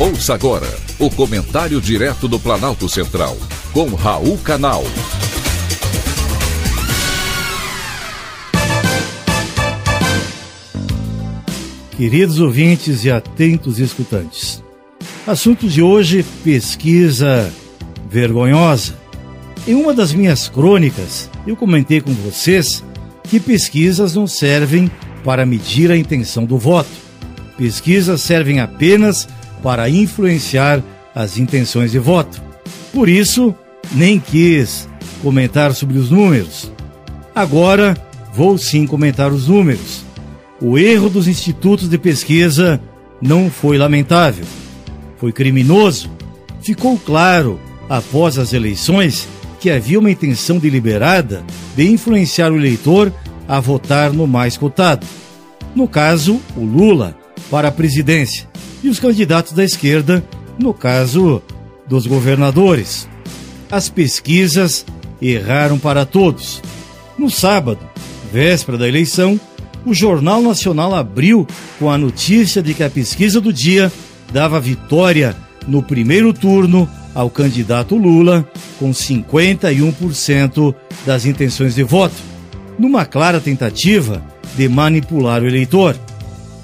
Ouça agora o comentário direto do Planalto Central, com Raul Canal. Queridos ouvintes e atentos escutantes, assunto de hoje: pesquisa vergonhosa. Em uma das minhas crônicas, eu comentei com vocês que pesquisas não servem para medir a intenção do voto. Pesquisas servem apenas para influenciar as intenções de voto. Por isso, nem quis comentar sobre os números. Agora, vou sim comentar os números. O erro dos institutos de pesquisa não foi lamentável, foi criminoso. Ficou claro, após as eleições, que havia uma intenção deliberada de influenciar o eleitor a votar no mais cotado. No caso, o Lula, para a presidência, os candidatos da esquerda, no caso dos governadores. As pesquisas erraram para todos. No sábado, véspera da eleição, o Jornal Nacional abriu com a notícia de que a pesquisa do dia dava vitória no primeiro turno ao candidato Lula, com 51% das intenções de voto, numa clara tentativa de manipular o eleitor.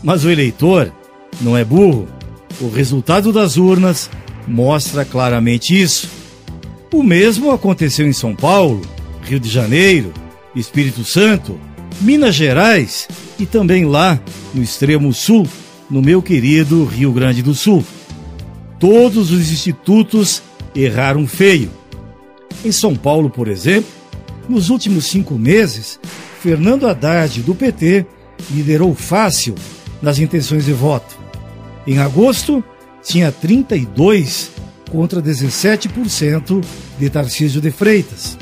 Mas o eleitor não é burro. O resultado das urnas mostra claramente isso. O mesmo aconteceu em São Paulo, Rio de Janeiro, Espírito Santo, Minas Gerais e também lá no extremo sul, no meu querido Rio Grande do Sul. Todos os institutos erraram feio. Em São Paulo, por exemplo, nos últimos cinco meses, Fernando Haddad, do PT, liderou fácil nas intenções de voto. Em agosto, tinha 32 contra 17% de Tarcísio de Freitas.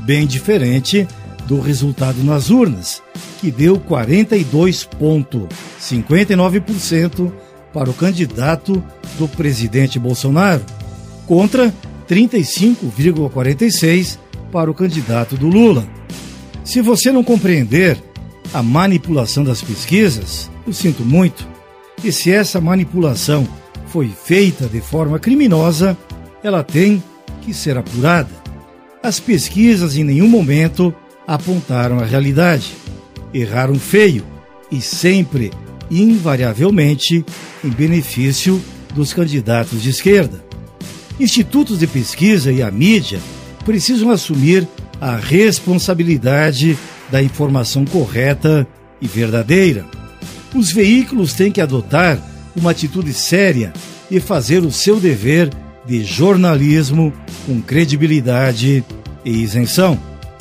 Bem diferente do resultado nas urnas, que deu 42,59% para o candidato do presidente Bolsonaro, contra 35,46% para o candidato do Lula. Se você não compreender a manipulação das pesquisas, eu sinto muito. E se essa manipulação foi feita de forma criminosa, ela tem que ser apurada. As pesquisas em nenhum momento apontaram a realidade. Erraram feio e sempre, invariavelmente, em benefício dos candidatos de esquerda. Institutos de pesquisa e a mídia precisam assumir a responsabilidade da informação correta e verdadeira. Os veículos têm que adotar uma atitude séria e fazer o seu dever de jornalismo com credibilidade e isenção.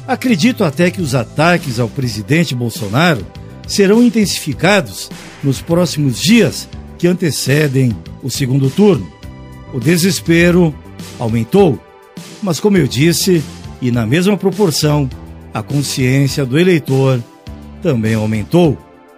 Acredito até que os ataques ao presidente Bolsonaro serão intensificados nos próximos dias que antecedem o segundo turno. O desespero aumentou, mas, como eu disse, e na mesma proporção, a consciência do eleitor também aumentou.